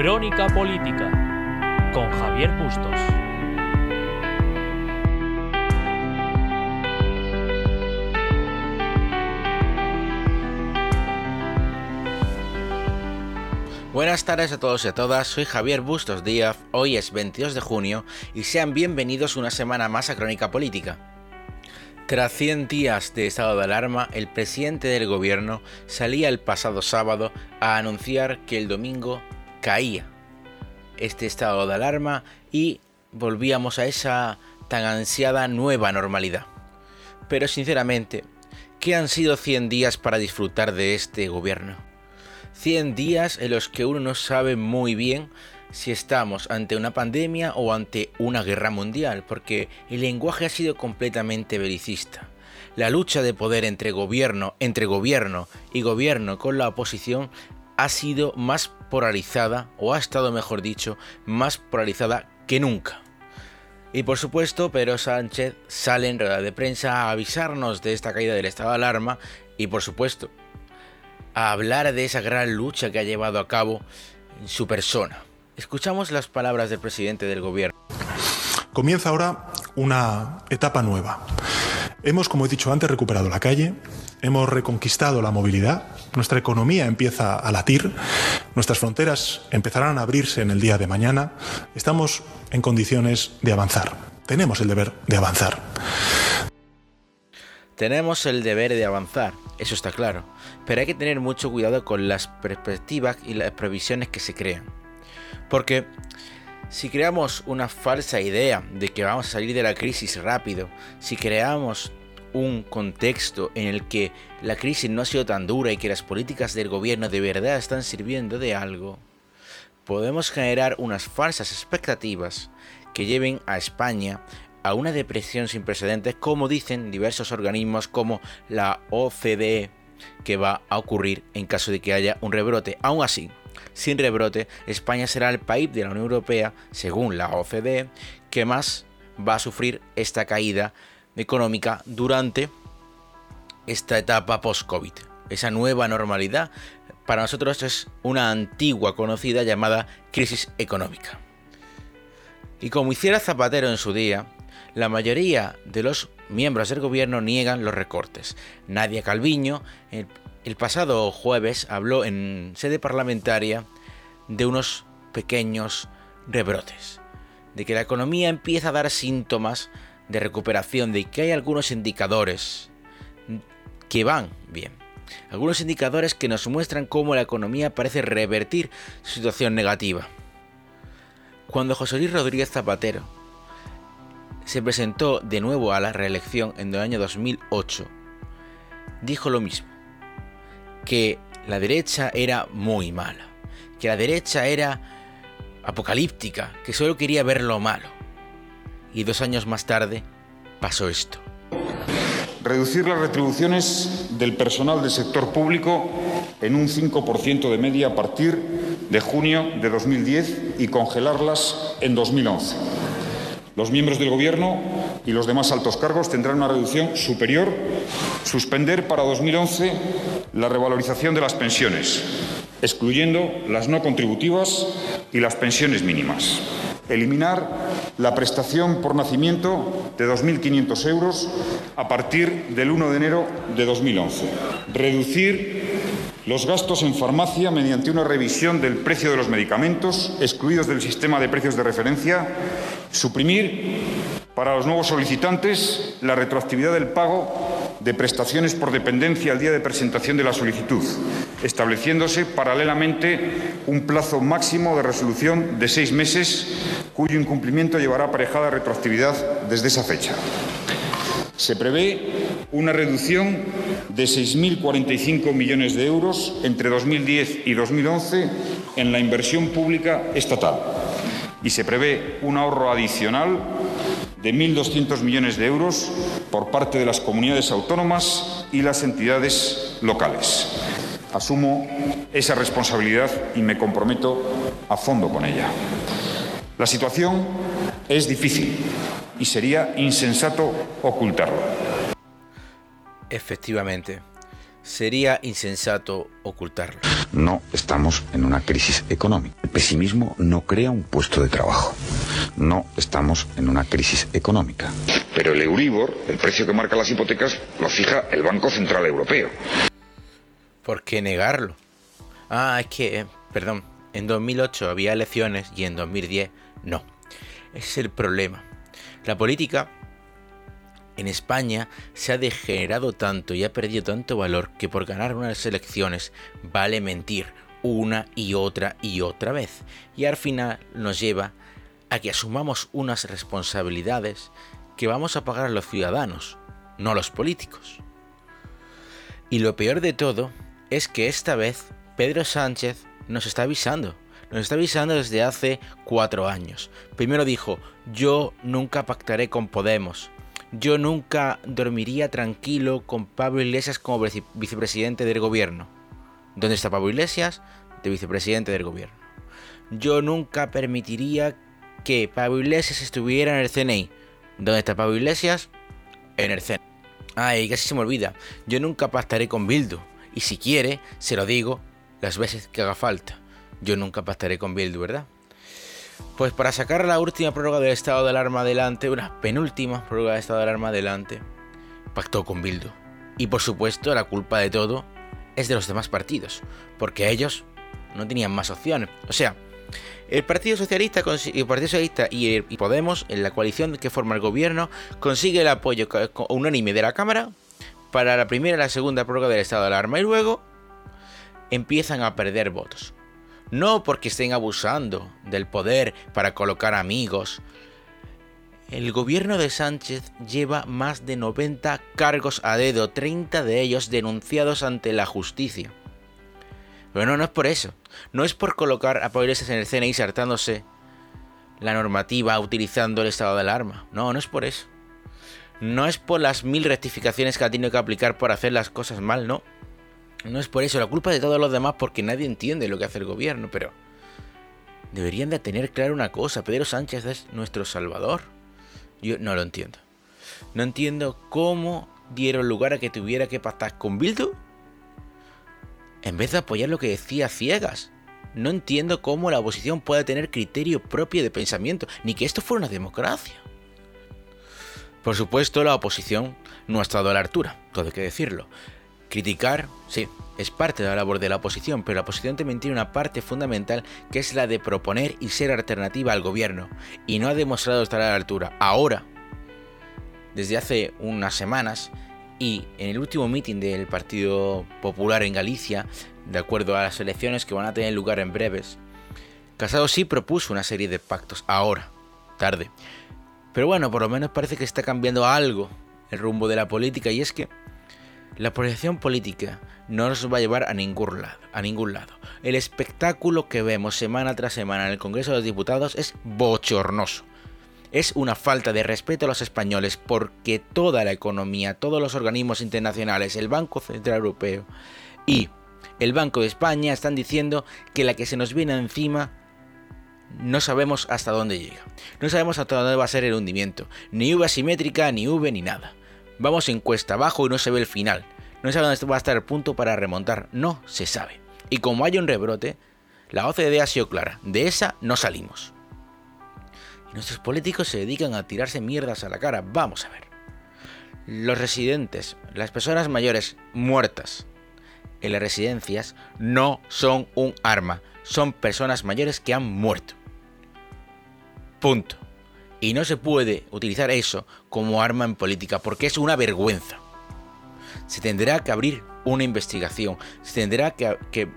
Crónica Política con Javier Bustos. Buenas tardes a todos y a todas, soy Javier Bustos Díaz, hoy es 22 de junio y sean bienvenidos una semana más a Crónica Política. Tras 100 días de estado de alarma, el presidente del gobierno salía el pasado sábado a anunciar que el domingo caía este estado de alarma y volvíamos a esa tan ansiada nueva normalidad. Pero sinceramente, ¿qué han sido 100 días para disfrutar de este gobierno? 100 días en los que uno no sabe muy bien si estamos ante una pandemia o ante una guerra mundial, porque el lenguaje ha sido completamente belicista. La lucha de poder entre gobierno, entre gobierno y gobierno con la oposición ha sido más polarizada, o ha estado mejor dicho, más polarizada que nunca. Y por supuesto, Pedro Sánchez sale en rueda de prensa a avisarnos de esta caída del estado de alarma y por supuesto a hablar de esa gran lucha que ha llevado a cabo en su persona. Escuchamos las palabras del presidente del gobierno. Comienza ahora una etapa nueva. Hemos, como he dicho antes, recuperado la calle, hemos reconquistado la movilidad, nuestra economía empieza a latir, nuestras fronteras empezarán a abrirse en el día de mañana, estamos en condiciones de avanzar. Tenemos el deber de avanzar. Tenemos el deber de avanzar, eso está claro, pero hay que tener mucho cuidado con las perspectivas y las previsiones que se crean. Porque si creamos una falsa idea de que vamos a salir de la crisis rápido, si creamos un contexto en el que la crisis no ha sido tan dura y que las políticas del gobierno de verdad están sirviendo de algo, podemos generar unas falsas expectativas que lleven a España a una depresión sin precedentes, como dicen diversos organismos como la OCDE, que va a ocurrir en caso de que haya un rebrote. Aún así, sin rebrote, España será el país de la Unión Europea, según la OCDE, que más va a sufrir esta caída económica durante esta etapa post-COVID. Esa nueva normalidad para nosotros es una antigua conocida llamada crisis económica. Y como hiciera Zapatero en su día, la mayoría de los miembros del gobierno niegan los recortes. Nadia Calviño, el pasado jueves habló en sede parlamentaria de unos pequeños rebrotes, de que la economía empieza a dar síntomas de recuperación, de que hay algunos indicadores que van bien. Algunos indicadores que nos muestran cómo la economía parece revertir su situación negativa. Cuando José Luis Rodríguez Zapatero se presentó de nuevo a la reelección en el año 2008, dijo lo mismo que la derecha era muy mala, que la derecha era apocalíptica, que solo quería ver lo malo. Y dos años más tarde pasó esto. Reducir las retribuciones del personal del sector público en un 5% de media a partir de junio de 2010 y congelarlas en 2011. Los miembros del Gobierno y los demás altos cargos tendrán una reducción superior. Suspender para 2011 la revalorización de las pensiones, excluyendo las no contributivas y las pensiones mínimas. Eliminar la prestación por nacimiento de 2.500 euros a partir del 1 de enero de 2011. Reducir los gastos en farmacia mediante una revisión del precio de los medicamentos excluidos del sistema de precios de referencia. Suprimir para los nuevos solicitantes la retroactividad del pago de prestaciones por dependencia al día de presentación de la solicitud, estableciéndose paralelamente un plazo máximo de resolución de seis meses, cuyo incumplimiento llevará aparejada retroactividad desde esa fecha. Se prevé una reducción de 6.045 millones de euros entre 2010 y 2011 en la inversión pública estatal y se prevé un ahorro adicional de 1.200 millones de euros por parte de las comunidades autónomas y las entidades locales. Asumo esa responsabilidad y me comprometo a fondo con ella. La situación es difícil y sería insensato ocultarlo. Efectivamente, sería insensato ocultarlo. No estamos en una crisis económica. El pesimismo no crea un puesto de trabajo. No estamos en una crisis económica. Pero el Euribor, el precio que marca las hipotecas, lo fija el Banco Central Europeo. ¿Por qué negarlo? Ah, es que, eh, perdón, en 2008 había elecciones y en 2010 no. Ese es el problema. La política en España se ha degenerado tanto y ha perdido tanto valor que por ganar unas elecciones vale mentir una y otra y otra vez. Y al final nos lleva a que asumamos unas responsabilidades que vamos a pagar los ciudadanos, no los políticos. Y lo peor de todo es que esta vez Pedro Sánchez nos está avisando. Nos está avisando desde hace cuatro años. Primero dijo, yo nunca pactaré con Podemos yo nunca dormiría tranquilo con Pablo Iglesias como vicepresidente del gobierno. ¿Dónde está Pablo Iglesias? De vicepresidente del gobierno. Yo nunca permitiría que Pablo Iglesias estuviera en el CNI. ¿Dónde está Pablo Iglesias? En el CNI. Ay, casi se me olvida. Yo nunca pactaré con Bildu. Y si quiere, se lo digo las veces que haga falta. Yo nunca pactaré con Bildu, ¿verdad? Pues para sacar la última prórroga del estado de alarma adelante, una penúltima prórroga del estado de alarma adelante, pactó con Bildu. Y por supuesto, la culpa de todo es de los demás partidos, porque ellos no tenían más opciones. O sea, el Partido Socialista, el Partido Socialista y, Podemos, en la coalición que forma el gobierno, consigue el apoyo unánime de la Cámara para la primera y la segunda prórroga del estado de alarma y luego empiezan a perder votos no porque estén abusando del poder para colocar amigos. El gobierno de Sánchez lleva más de 90 cargos a dedo, 30 de ellos denunciados ante la justicia. Pero no, no es por eso. No es por colocar a en el CNI saltándose la normativa utilizando el estado de alarma. No, no es por eso. No es por las mil rectificaciones que ha tenido que aplicar por hacer las cosas mal, no. No es por eso, la culpa de todos los demás porque nadie entiende lo que hace el gobierno, pero deberían de tener claro una cosa, Pedro Sánchez es nuestro salvador. Yo no lo entiendo. No entiendo cómo dieron lugar a que tuviera que pactar con Bildu en vez de apoyar lo que decía ciegas. No entiendo cómo la oposición puede tener criterio propio de pensamiento, ni que esto fuera una democracia. Por supuesto, la oposición no ha estado a la altura, todo hay que decirlo. Criticar, sí, es parte de la labor de la oposición, pero la oposición también tiene una parte fundamental que es la de proponer y ser alternativa al gobierno, y no ha demostrado estar a la altura. Ahora, desde hace unas semanas, y en el último meeting del Partido Popular en Galicia, de acuerdo a las elecciones que van a tener lugar en breves, Casado sí propuso una serie de pactos, ahora, tarde. Pero bueno, por lo menos parece que está cambiando algo el rumbo de la política, y es que la polarización política no nos va a llevar a ningún, lado, a ningún lado. El espectáculo que vemos semana tras semana en el Congreso de los Diputados es bochornoso. Es una falta de respeto a los españoles porque toda la economía, todos los organismos internacionales, el Banco Central Europeo y el Banco de España están diciendo que la que se nos viene encima no sabemos hasta dónde llega. No sabemos hasta dónde va a ser el hundimiento. Ni V asimétrica, ni V, ni nada. Vamos en cuesta abajo y no se ve el final. No se sabe dónde va a estar el punto para remontar. No se sabe. Y como hay un rebrote, la OCDE ha sido clara. De esa no salimos. Y nuestros políticos se dedican a tirarse mierdas a la cara. Vamos a ver. Los residentes, las personas mayores muertas en las residencias no son un arma. Son personas mayores que han muerto. Punto. Y no se puede utilizar eso como arma en política porque es una vergüenza. Se tendrá que abrir una investigación, se tendrá que,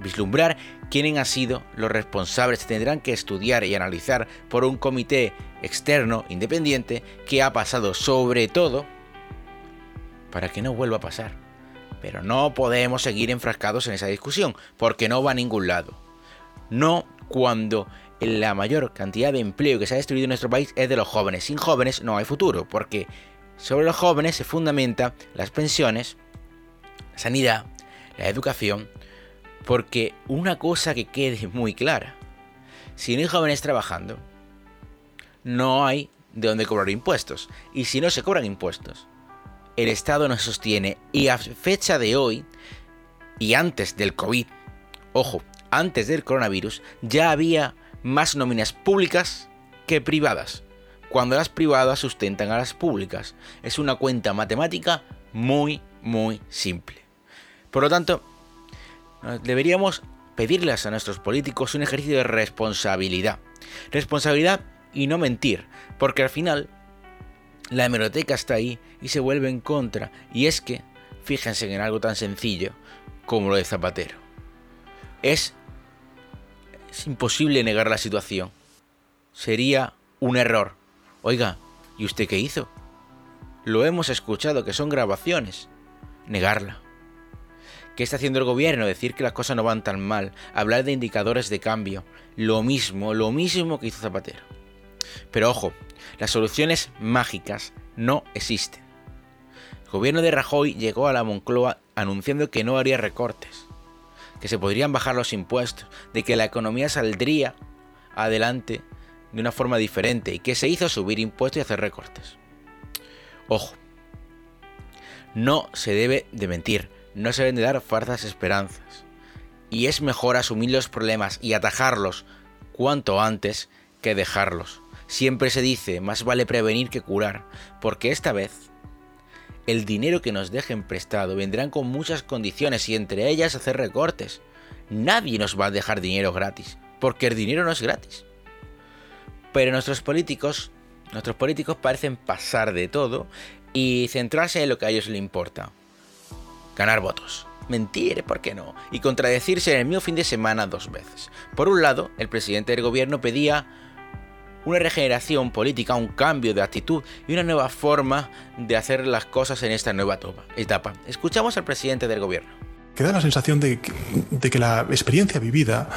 vislumbrar quiénes han sido los responsables, se tendrán que estudiar y analizar por un comité externo, independiente, qué ha pasado, sobre todo para que no vuelva a pasar. Pero no podemos seguir enfrascados en esa discusión, porque no va a ningún lado. No cuando la mayor cantidad de empleo que se ha destruido en nuestro país es de los jóvenes. Sin jóvenes no hay futuro, porque sobre los jóvenes se fundamenta las pensiones, la sanidad, la educación, porque una cosa que quede muy clara, si no hay jóvenes trabajando, no hay de dónde cobrar impuestos. Y si no se cobran impuestos, el Estado no sostiene. Y a fecha de hoy, y antes del COVID, Ojo, antes del coronavirus ya había más nóminas públicas que privadas, cuando las privadas sustentan a las públicas. Es una cuenta matemática muy, muy simple. Por lo tanto, deberíamos pedirles a nuestros políticos un ejercicio de responsabilidad. Responsabilidad y no mentir, porque al final la hemeroteca está ahí y se vuelve en contra. Y es que, fíjense en algo tan sencillo como lo de Zapatero. Es, es imposible negar la situación. Sería un error. Oiga, ¿y usted qué hizo? Lo hemos escuchado, que son grabaciones. Negarla. ¿Qué está haciendo el gobierno? Decir que las cosas no van tan mal, hablar de indicadores de cambio, lo mismo, lo mismo que hizo Zapatero. Pero ojo, las soluciones mágicas no existen. El gobierno de Rajoy llegó a la Moncloa anunciando que no haría recortes, que se podrían bajar los impuestos, de que la economía saldría adelante de una forma diferente y que se hizo subir impuestos y hacer recortes. Ojo, no se debe de mentir, no se deben de dar falsas esperanzas. Y es mejor asumir los problemas y atajarlos cuanto antes que dejarlos. Siempre se dice, más vale prevenir que curar, porque esta vez el dinero que nos dejen prestado vendrán con muchas condiciones y entre ellas hacer recortes. Nadie nos va a dejar dinero gratis, porque el dinero no es gratis. Pero nuestros políticos, nuestros políticos parecen pasar de todo y centrarse en lo que a ellos les importa ganar votos. Mentir, ¿por qué no? Y contradecirse en el mismo fin de semana dos veces. Por un lado, el presidente del gobierno pedía una regeneración política, un cambio de actitud y una nueva forma de hacer las cosas en esta nueva etapa. Escuchamos al presidente del gobierno que da la sensación de que, la experiencia vivida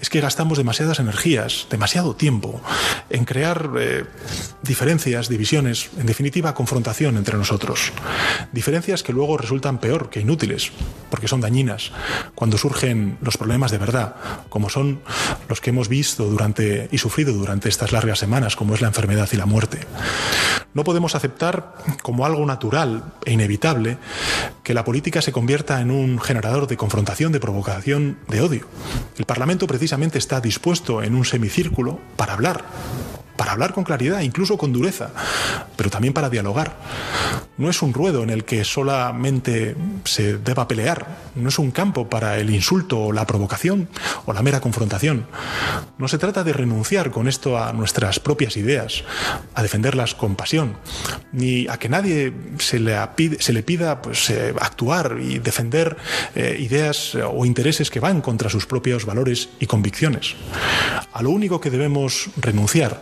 es que gastamos demasiadas energías, demasiado tiempo en crear eh, diferencias, divisiones, en definitiva confrontación entre nosotros. Diferencias que luego resultan peor que inútiles, porque son dañinas cuando surgen los problemas de verdad, como son los que hemos visto durante y sufrido durante estas largas semanas, como es la enfermedad y la muerte. No podemos aceptar como algo natural e inevitable que la política se convierta en un generador de confrontación, de provocación, de odio. El Parlamento precisamente está dispuesto en un semicírculo para hablar, para hablar con claridad, incluso con dureza, pero también para dialogar. No es un ruedo en el que solamente se deba pelear, no es un campo para el insulto o la provocación o la mera confrontación. No se trata de renunciar con esto a nuestras propias ideas, a defenderlas con pasión, ni a que nadie se le, se le pida pues, eh, actuar y defender eh, ideas o intereses que van contra sus propios valores y convicciones. A lo único que debemos renunciar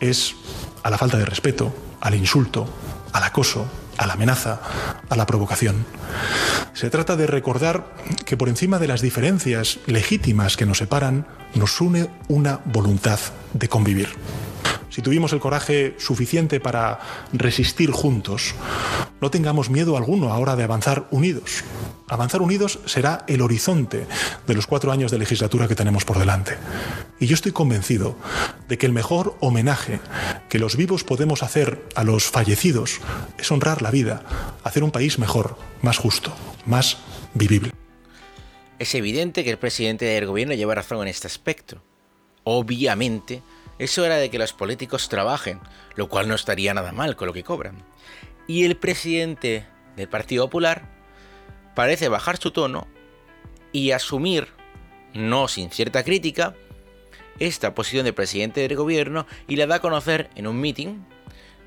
es a la falta de respeto, al insulto, al acoso, a la amenaza, a la provocación. Se trata de recordar que por encima de las diferencias legítimas que nos separan, nos une una voluntad de convivir si tuvimos el coraje suficiente para resistir juntos, no tengamos miedo alguno ahora de avanzar unidos. Avanzar unidos será el horizonte de los cuatro años de legislatura que tenemos por delante. Y yo estoy convencido de que el mejor homenaje que los vivos podemos hacer a los fallecidos es honrar la vida, hacer un país mejor, más justo, más vivible. Es evidente que el presidente del gobierno lleva razón en este aspecto. Obviamente, es hora de que los políticos trabajen, lo cual no estaría nada mal con lo que cobran. Y el presidente del Partido Popular parece bajar su tono y asumir, no sin cierta crítica, esta posición de presidente del gobierno y la da a conocer en un meeting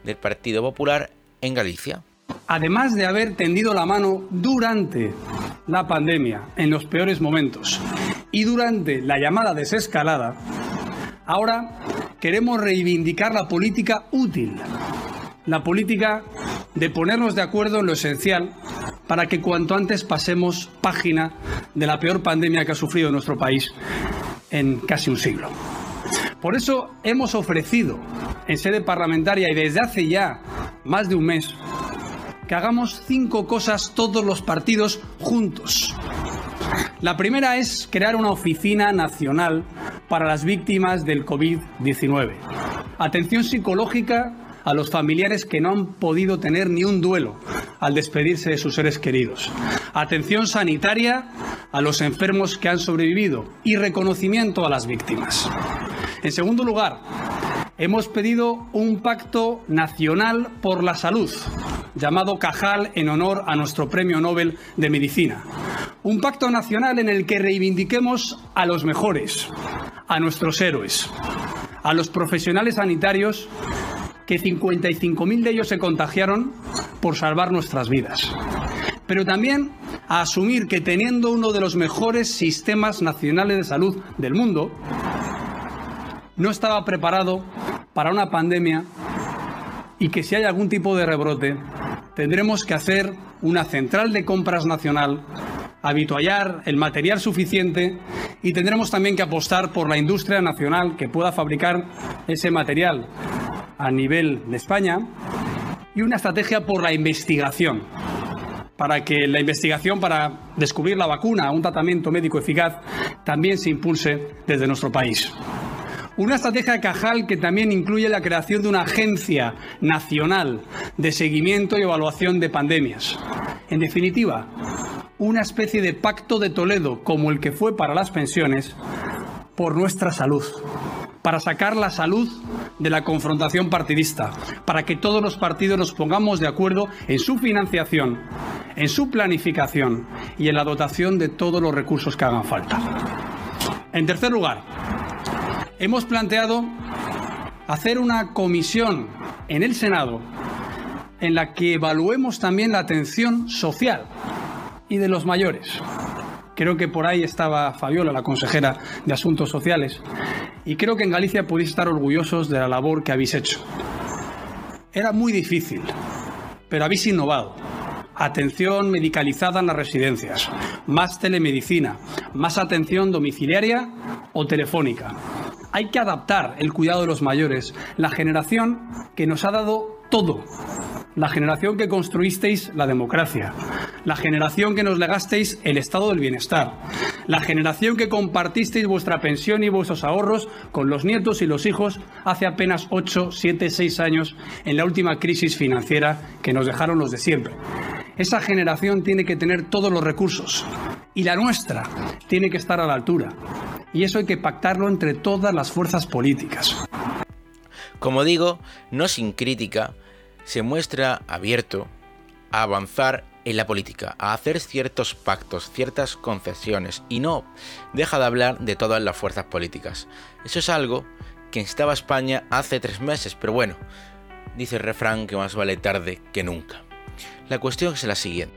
del Partido Popular en Galicia. Además de haber tendido la mano durante la pandemia, en los peores momentos, y durante la llamada desescalada, Ahora queremos reivindicar la política útil, la política de ponernos de acuerdo en lo esencial para que cuanto antes pasemos página de la peor pandemia que ha sufrido nuestro país en casi un siglo. Por eso hemos ofrecido en sede parlamentaria y desde hace ya más de un mes que hagamos cinco cosas todos los partidos juntos la primera es crear una oficina nacional para las víctimas del COVID-19. Atención psicológica a los familiares que no han podido tener ni un duelo al despedirse de sus seres queridos. Atención sanitaria a los enfermos que han sobrevivido y reconocimiento a las víctimas. En segundo lugar, hemos pedido un pacto nacional por la salud, llamado Cajal en honor a nuestro Premio Nobel de Medicina. Un pacto nacional en el que reivindiquemos a los mejores, a nuestros héroes, a los profesionales sanitarios que 55.000 de ellos se contagiaron por salvar nuestras vidas. Pero también a asumir que teniendo uno de los mejores sistemas nacionales de salud del mundo, no estaba preparado para una pandemia y que si hay algún tipo de rebrote, tendremos que hacer una central de compras nacional, habituallar el material suficiente y tendremos también que apostar por la industria nacional que pueda fabricar ese material a nivel de España y una estrategia por la investigación para que la investigación para descubrir la vacuna, un tratamiento médico eficaz, también se impulse desde nuestro país. Una estrategia Cajal que también incluye la creación de una agencia nacional de seguimiento y evaluación de pandemias. En definitiva, una especie de pacto de Toledo como el que fue para las pensiones por nuestra salud, para sacar la salud de la confrontación partidista, para que todos los partidos nos pongamos de acuerdo en su financiación, en su planificación y en la dotación de todos los recursos que hagan falta. En tercer lugar, hemos planteado hacer una comisión en el Senado en la que evaluemos también la atención social y de los mayores. Creo que por ahí estaba Fabiola, la consejera de Asuntos Sociales, y creo que en Galicia podéis estar orgullosos de la labor que habéis hecho. Era muy difícil, pero habéis innovado. Atención medicalizada en las residencias, más telemedicina, más atención domiciliaria o telefónica. Hay que adaptar el cuidado de los mayores, la generación que nos ha dado todo. La generación que construisteis la democracia, la generación que nos legasteis el estado del bienestar, la generación que compartisteis vuestra pensión y vuestros ahorros con los nietos y los hijos hace apenas 8, 7, 6 años en la última crisis financiera que nos dejaron los de siempre. Esa generación tiene que tener todos los recursos y la nuestra tiene que estar a la altura. Y eso hay que pactarlo entre todas las fuerzas políticas. Como digo, no sin crítica, se muestra abierto a avanzar en la política, a hacer ciertos pactos, ciertas concesiones y no deja de hablar de todas las fuerzas políticas. Eso es algo que estaba España hace tres meses, pero bueno, dice el refrán que más vale tarde que nunca. La cuestión es la siguiente.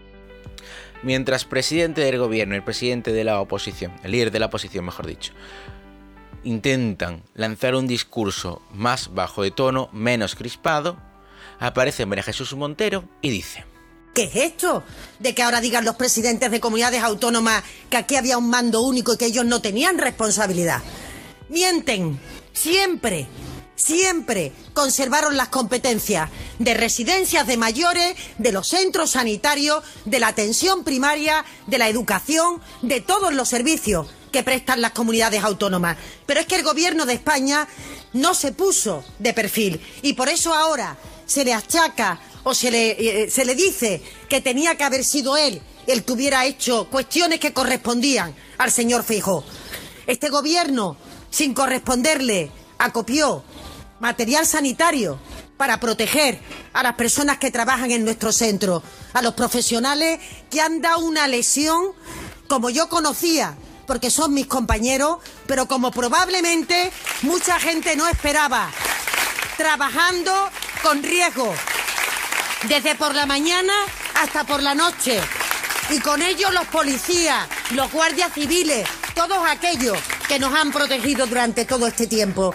Mientras presidente del gobierno y el presidente de la oposición, el líder de la oposición mejor dicho, intentan lanzar un discurso más bajo de tono, menos crispado, aparece María Jesús Montero y dice... ¿Qué es esto? De que ahora digan los presidentes de comunidades autónomas que aquí había un mando único y que ellos no tenían responsabilidad. Mienten, siempre, siempre conservaron las competencias de residencias de mayores, de los centros sanitarios, de la atención primaria, de la educación, de todos los servicios que prestan las comunidades autónomas. Pero es que el gobierno de España no se puso de perfil y por eso ahora se le achaca o se le, eh, se le dice que tenía que haber sido él el que hubiera hecho cuestiones que correspondían al señor Feijó. Este gobierno, sin corresponderle, acopió material sanitario para proteger a las personas que trabajan en nuestro centro, a los profesionales que han dado una lesión como yo conocía, porque son mis compañeros, pero como probablemente mucha gente no esperaba, trabajando con riesgo, desde por la mañana hasta por la noche. Y con ellos los policías, los guardias civiles, todos aquellos que nos han protegido durante todo este tiempo.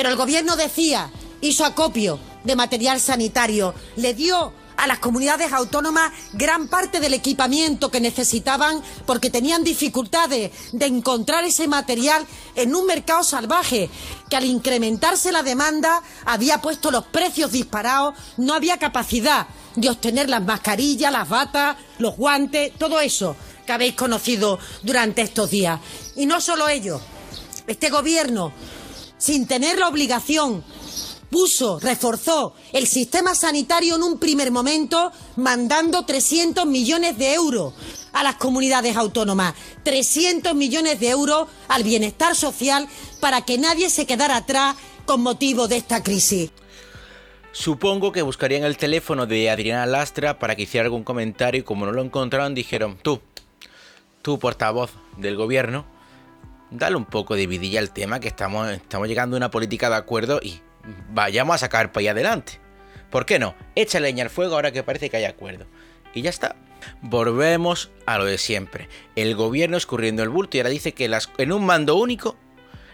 Pero el gobierno decía, hizo acopio de material sanitario, le dio a las comunidades autónomas gran parte del equipamiento que necesitaban porque tenían dificultades de encontrar ese material en un mercado salvaje que al incrementarse la demanda había puesto los precios disparados, no había capacidad de obtener las mascarillas, las batas, los guantes, todo eso que habéis conocido durante estos días. Y no solo ello, este gobierno, sin tener la obligación puso, reforzó el sistema sanitario en un primer momento mandando 300 millones de euros a las comunidades autónomas. 300 millones de euros al bienestar social para que nadie se quedara atrás con motivo de esta crisis. Supongo que buscarían el teléfono de Adriana Lastra para que hiciera algún comentario y como no lo encontraron dijeron, tú, tú portavoz del gobierno, dale un poco de vidilla al tema que estamos, estamos llegando a una política de acuerdo y vayamos a sacar para allá adelante. ¿Por qué no? Echa leña al fuego ahora que parece que hay acuerdo. Y ya está. Volvemos a lo de siempre. El gobierno escurriendo el bulto y ahora dice que las, en un mando único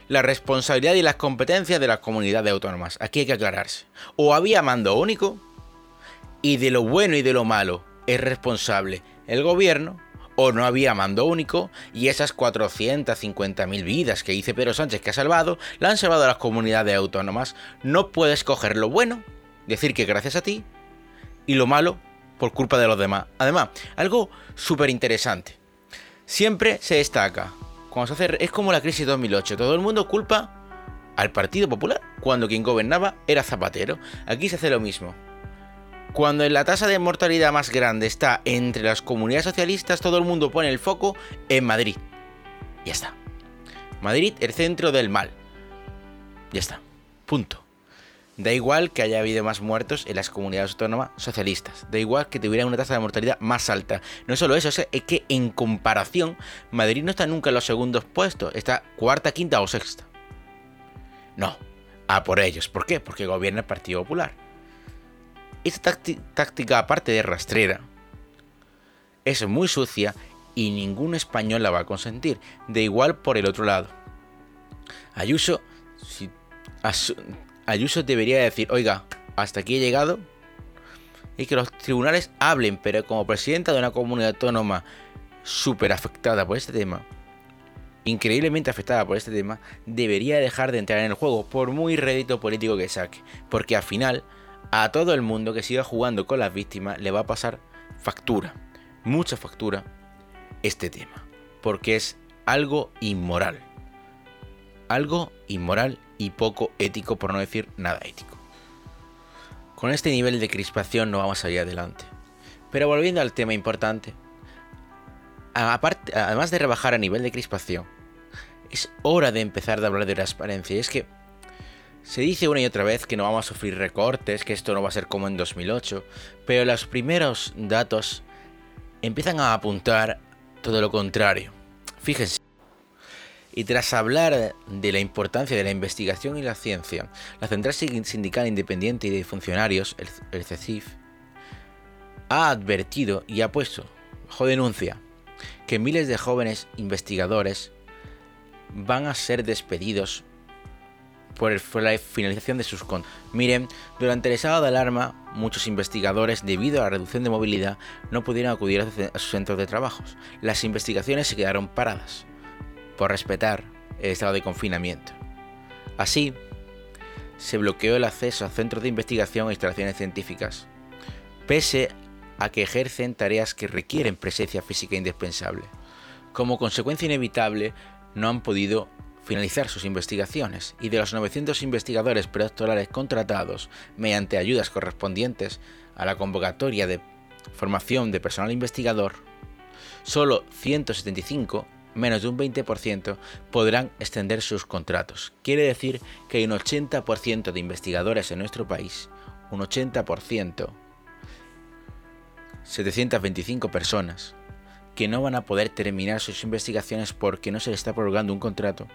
la responsabilidad y las competencias de las comunidades autónomas. Aquí hay que aclararse. O había mando único y de lo bueno y de lo malo es responsable el gobierno, o no había mando único y esas 450.000 vidas que dice Pedro Sánchez que ha salvado, la han salvado a las comunidades autónomas. No puedes coger lo bueno, decir que gracias a ti, y lo malo por culpa de los demás. Además, algo súper interesante. Siempre se destaca cuando se hace, es como la crisis de 2008, todo el mundo culpa al Partido Popular cuando quien gobernaba era Zapatero. Aquí se hace lo mismo. Cuando la tasa de mortalidad más grande está entre las comunidades socialistas, todo el mundo pone el foco en Madrid. Ya está. Madrid, el centro del mal. Ya está. Punto. Da igual que haya habido más muertos en las comunidades autónomas socialistas. Da igual que tuvieran una tasa de mortalidad más alta. No solo eso, es que en comparación, Madrid no está nunca en los segundos puestos. Está cuarta, quinta o sexta. No. A por ellos. ¿Por qué? Porque gobierna el Partido Popular. Esta táctica, aparte de rastrera, es muy sucia y ningún español la va a consentir. De igual por el otro lado. Ayuso, si, Ayuso debería decir, oiga, hasta aquí he llegado y que los tribunales hablen, pero como presidenta de una comunidad autónoma súper afectada por este tema, increíblemente afectada por este tema, debería dejar de entrar en el juego, por muy rédito político que saque, porque al final a todo el mundo que siga jugando con las víctimas le va a pasar factura, mucha factura, este tema, porque es algo inmoral, algo inmoral y poco ético, por no decir nada ético. Con este nivel de crispación no vamos a ir adelante. Pero volviendo al tema importante, aparte, además de rebajar a nivel de crispación, es hora de empezar a hablar de transparencia. Y es que se dice una y otra vez que no vamos a sufrir recortes, que esto no va a ser como en 2008, pero los primeros datos empiezan a apuntar todo lo contrario. Fíjense. Y tras hablar de la importancia de la investigación y la ciencia, la Central Sindical Independiente de Funcionarios, el, CECIF, ha advertido y ha puesto bajo denuncia que miles de jóvenes investigadores van a ser despedidos por, la finalización de sus contratos. Miren, durante el estado de alarma, muchos investigadores, debido a la reducción de movilidad, no pudieron acudir a sus centros de trabajo. Las investigaciones se quedaron paradas por respetar el estado de confinamiento. Así, se bloqueó el acceso a centros de investigación e instalaciones científicas, pese a que ejercen tareas que requieren presencia física indispensable. Como consecuencia inevitable, no han podido finalizar sus investigaciones y de los 900 investigadores predoctorales contratados mediante ayudas correspondientes a la convocatoria de formación de personal investigador, solo 175 menos de un 20% podrán extender sus contratos. Quiere decir que hay un 80% de investigadores en nuestro país, un 80%, 725 personas, que no van a poder terminar sus investigaciones porque no se les está prorrogando un contrato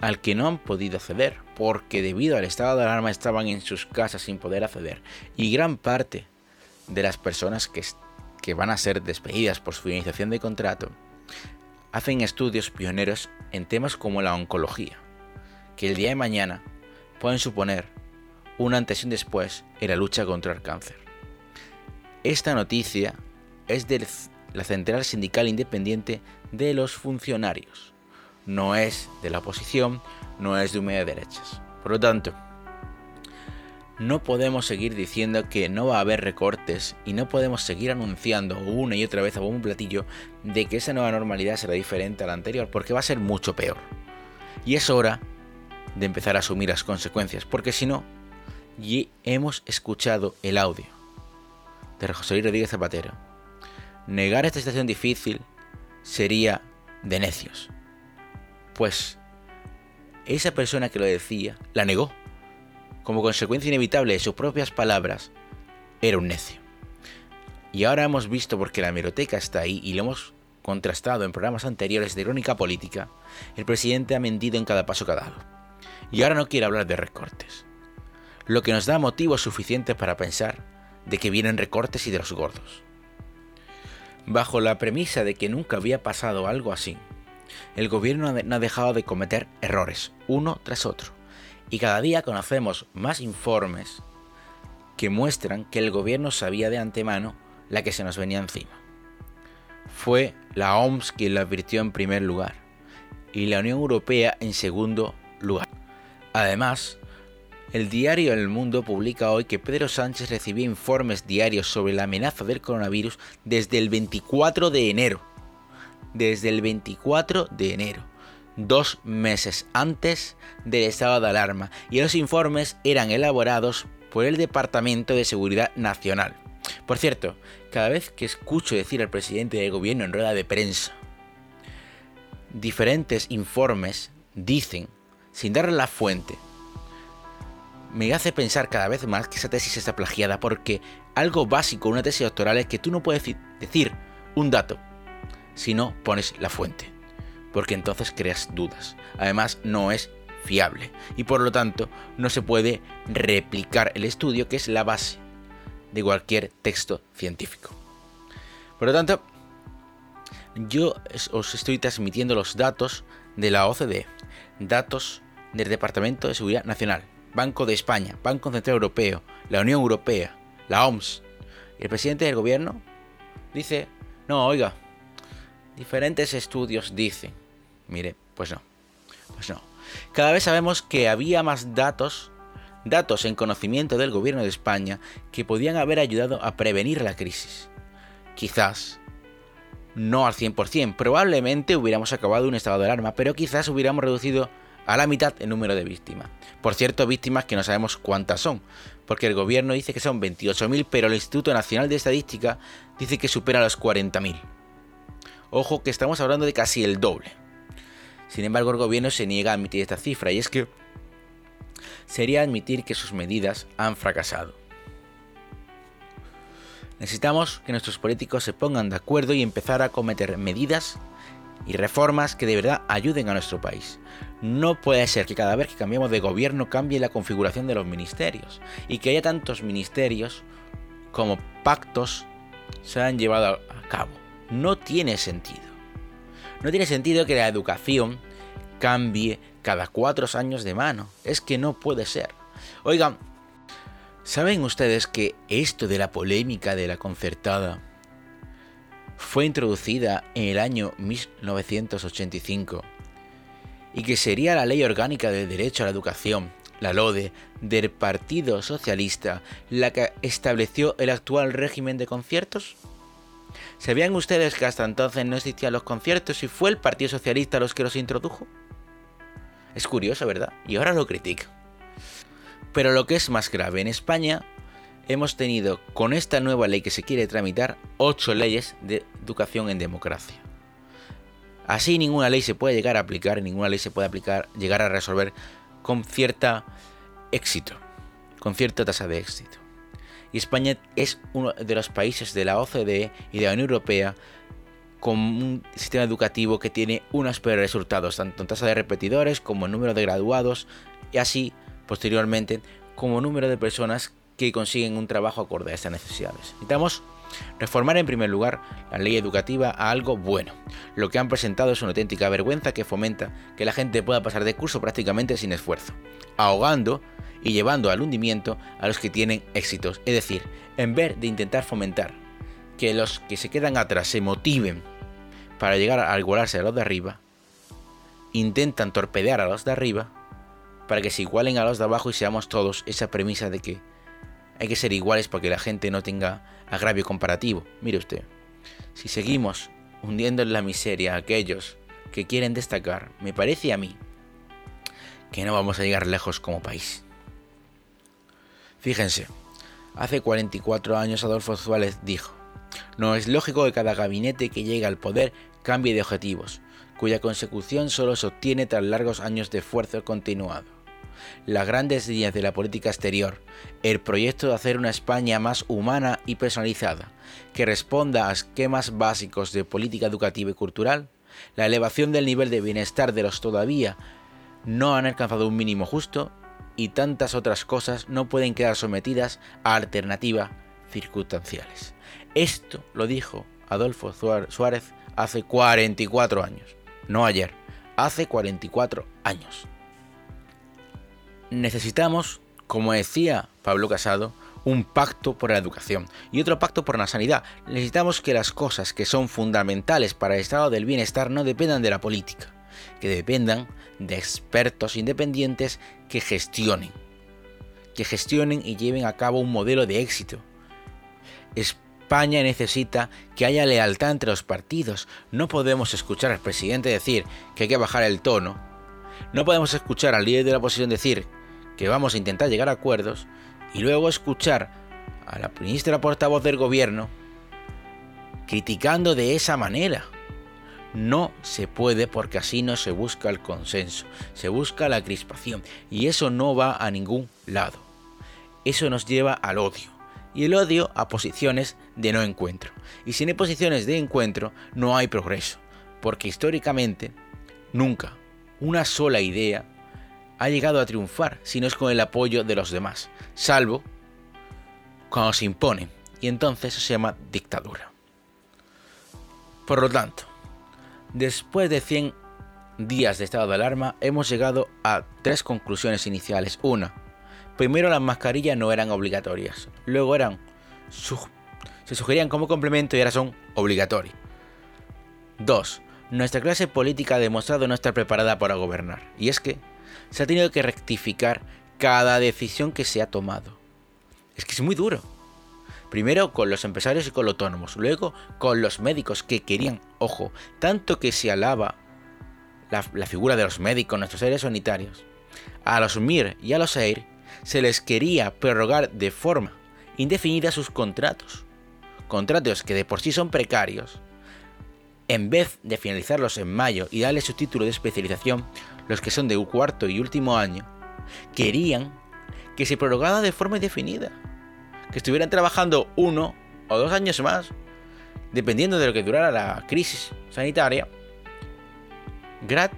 al que no han podido acceder, porque debido al estado de alarma estaban en sus casas sin poder acceder. Y gran parte de las personas que, van a ser despedidas por su finalización de contrato hacen estudios pioneros en temas como la oncología, que el día de mañana pueden suponer un antes y un después en la lucha contra el cáncer. Esta noticia es de la Central Sindical Independiente de los Funcionarios, no es de la oposición, no es de un medio de derechas. Por lo tanto, no podemos seguir diciendo que no va a haber recortes y no podemos seguir anunciando una y otra vez a un platillo de que esa nueva normalidad será diferente a la anterior, porque va a ser mucho peor. Y es hora de empezar a asumir las consecuencias, porque si no, y hemos escuchado el audio de José Luis Rodríguez Zapatero, negar esta situación difícil sería de necios. Pues esa persona que lo decía la negó. Como consecuencia inevitable de sus propias palabras, era un necio. Y ahora hemos visto porque la hemeroteca está ahí y lo hemos contrastado en programas anteriores de crónica política, el presidente ha mentido en cada paso que ha dado. Y ahora no quiere hablar de recortes. Lo que nos da motivos suficientes para pensar de que vienen recortes y de los gordos. Bajo la premisa de que nunca había pasado algo así, el gobierno no ha dejado de cometer errores, uno tras otro. Y cada día conocemos más informes que muestran que el gobierno sabía de antemano la que se nos venía encima. Fue la OMS quien lo advirtió en primer lugar y la Unión Europea en segundo lugar. Además, el diario El Mundo publica hoy que Pedro Sánchez recibía informes diarios sobre la amenaza del coronavirus desde el 24 de enero. Desde el 24 de enero, dos meses antes del estado de alarma, y los informes eran elaborados por el Departamento de Seguridad Nacional. Por cierto, cada vez que escucho decir al presidente del gobierno en rueda de prensa, diferentes informes dicen, sin darle la fuente, me hace pensar cada vez más que esa tesis está plagiada porque algo básico en una tesis doctoral es que tú no puedes decir un dato si no pones la fuente, porque entonces creas dudas. Además, no es fiable y por lo tanto no se puede replicar el estudio que es la base de cualquier texto científico. Por lo tanto, yo os estoy transmitiendo los datos de la OCDE, datos del Departamento de Seguridad Nacional, Banco de España, Banco Central Europeo, la Unión Europea, la OMS. El presidente del gobierno dice, no, oiga, diferentes estudios dicen, mire, pues no, pues no. Cada vez sabemos que había más datos, datos en conocimiento del gobierno de España que podían haber ayudado a prevenir la crisis. Quizás no al 100%, probablemente hubiéramos acabado un estado de alarma, pero quizás hubiéramos reducido a la mitad el número de víctimas. Por cierto, víctimas que no sabemos cuántas son, porque el gobierno dice que son 28.000, pero el Instituto Nacional de Estadística dice que supera los 40.000. Ojo que estamos hablando de casi el doble. Sin embargo, el gobierno se niega a admitir esta cifra, y es que sería admitir que sus medidas han fracasado. Necesitamos que nuestros políticos se pongan de acuerdo y empezar a cometer medidas y reformas que de verdad ayuden a nuestro país. No puede ser que cada vez que cambiamos de gobierno cambie la configuración de los ministerios y que haya tantos ministerios como pactos se han llevado a cabo. No tiene sentido. No tiene sentido que la educación cambie cada cuatro años de mano. Es que no puede ser. Oigan, ¿saben ustedes que esto de la polémica de la concertada fue introducida en el año 1985 y que sería la Ley Orgánica del Derecho a la Educación, la LODE, del Partido Socialista, la que estableció el actual régimen de conciertos? ¿Sabían ustedes que hasta entonces no existían los conciertos y fue el Partido Socialista los que los introdujo? Es curioso, ¿verdad? Y ahora lo critica. Pero lo que es más grave, en España hemos tenido con esta nueva ley que se quiere tramitar ocho leyes de educación en democracia. Así ninguna ley se puede llegar a aplicar, ninguna ley se puede aplicar, llegar a resolver con cierta éxito, con cierta tasa de éxito. Y España es uno de los países de la OCDE y de la Unión Europea con un sistema educativo que tiene unos peores resultados, tanto en tasa de repetidores como en número de graduados y así, posteriormente, como número de personas que consiguen un trabajo acorde a estas necesidades. Necesitamos reformar en primer lugar la ley educativa a algo bueno. Lo que han presentado es una auténtica vergüenza que fomenta que la gente pueda pasar de curso prácticamente sin esfuerzo, ahogando y llevando al hundimiento a los que tienen éxitos. Es decir, en vez de intentar fomentar que los que se quedan atrás se motiven para llegar a igualarse a los de arriba, intentan torpedear a los de arriba para que se igualen a los de abajo y seamos todos esa premisa de que hay que ser iguales para que la gente no tenga agravio comparativo. Mire usted, si seguimos hundiendo en la miseria a aquellos que quieren destacar, me parece a mí que no vamos a llegar lejos como país. Fíjense, hace 44 años Adolfo Suárez dijo, No es lógico que cada gabinete que llega al poder cambie de objetivos, cuya consecución solo se obtiene tras largos años de esfuerzo continuado. Las grandes líneas de la política exterior, el proyecto de hacer una España más humana y personalizada, que responda a esquemas básicos de política educativa y cultural, la elevación del nivel de bienestar de los todavía no han alcanzado un mínimo justo y tantas otras cosas no pueden quedar sometidas a alternativas circunstanciales. Esto lo dijo Adolfo Suárez hace 44 años, no ayer, hace 44 años. Necesitamos, como decía Pablo Casado, un pacto por la educación y otro pacto por la sanidad. Necesitamos que las cosas que son fundamentales para el estado del bienestar no dependan de la política, que dependan de expertos independientes que gestionen, que gestionen y lleven a cabo un modelo de éxito. España necesita que haya lealtad entre los partidos. No podemos escuchar al presidente decir que hay que bajar el tono. No podemos escuchar al líder de la oposición decir que vamos a intentar llegar a acuerdos y luego escuchar a la ministra portavoz del gobierno criticando de esa manera. No se puede porque así no se busca el consenso, se busca la crispación y eso no va a ningún lado. Eso nos lleva al odio y el odio a posiciones de no encuentro. Y sin posiciones de encuentro no hay progreso, porque históricamente nunca una sola idea ha llegado a triunfar si no es con el apoyo de los demás, salvo cuando se impone, y entonces se llama dictadura. Por lo tanto, después de 100 días de estado de alarma, hemos llegado a tres conclusiones iniciales. Una, primero las mascarillas no eran obligatorias, luego eran se sugerían como complemento y ahora son obligatorias. Dos, nuestra clase política ha demostrado no estar preparada para gobernar, y es que se ha tenido que rectificar cada decisión que se ha tomado. Es que es muy duro. Primero con los empresarios y con los autónomos, luego con los médicos que querían, ojo, tanto que se alaba la, figura de los médicos, nuestros seres sanitarios. A los MIR y a los EIR se les quería prorrogar de forma indefinida sus contratos. Contratos que de por sí son precarios. En vez de finalizarlos en mayo y darle su título de especialización, los que son de cuarto y último año, querían que se prorrogara de forma indefinida. Que estuvieran trabajando uno o dos años más, dependiendo de lo que durara la crisis sanitaria,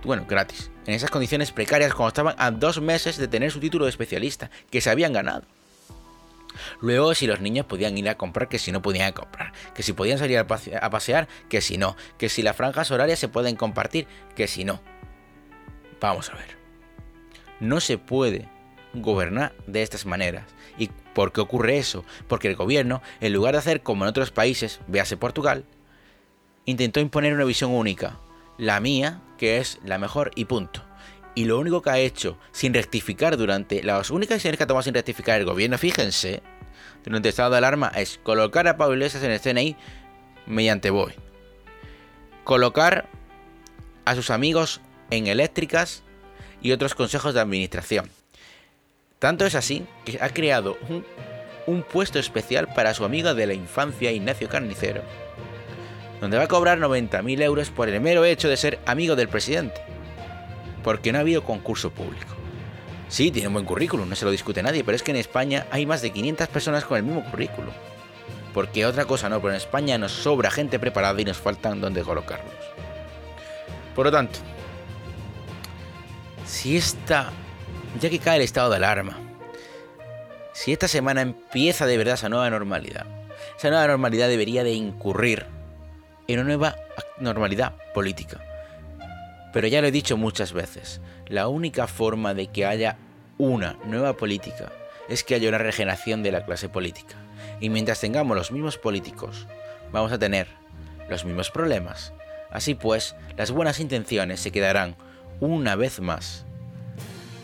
bueno, gratis, en esas condiciones precarias cuando estaban a dos meses de tener su título de especialista, que se habían ganado. Luego, si los niños podían ir a comprar, que si no podían comprar. Que si podían salir a pasear, que si no. Que si las franjas horarias se pueden compartir, que si no. Vamos a ver. No se puede gobernar de estas maneras. ¿Y por qué ocurre eso? Porque el gobierno, en lugar de hacer como en otros países, véase Portugal, intentó imponer una visión única. La mía, que es la mejor y punto. Y lo único que ha hecho sin rectificar durante las únicas decisiones que ha tomado sin rectificar el gobierno, fíjense, durante el estado de alarma, es colocar a Pablo Iglesias en el CNI mediante BOE. Colocar a sus amigos en eléctricas y otros consejos de administración. Tanto es así que ha creado un, puesto especial para su amigo de la infancia, Ignacio Carnicero, donde va a cobrar 90.000 euros por el mero hecho de ser amigo del presidente, porque no ha habido concurso público. Sí, tiene un buen currículum, no se lo discute nadie, pero es que en España hay más de 500 personas con el mismo currículum. Porque otra cosa no, pero en España nos sobra gente preparada y nos faltan donde colocarlos. Por lo tanto, si esta, ya que cae el estado de alarma, si esta semana empieza de verdad esa nueva normalidad, esa nueva normalidad debería de incurrir en una nueva normalidad política. Pero ya lo he dicho muchas veces, la única forma de que haya una nueva política es que haya una regeneración de la clase política. Y mientras tengamos los mismos políticos, vamos a tener los mismos problemas. Así pues, las buenas intenciones se quedarán una vez más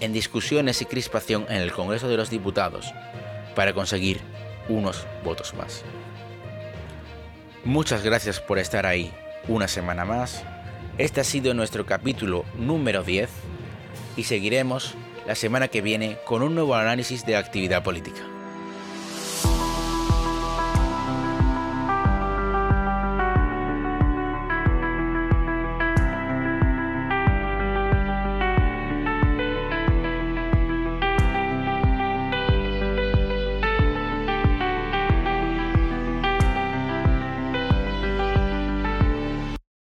en discusiones y crispación en el Congreso de los Diputados para conseguir unos votos más. Muchas gracias por estar ahí una semana más. Este ha sido nuestro capítulo número 10 y seguiremos la semana que viene con un nuevo análisis de actividad política.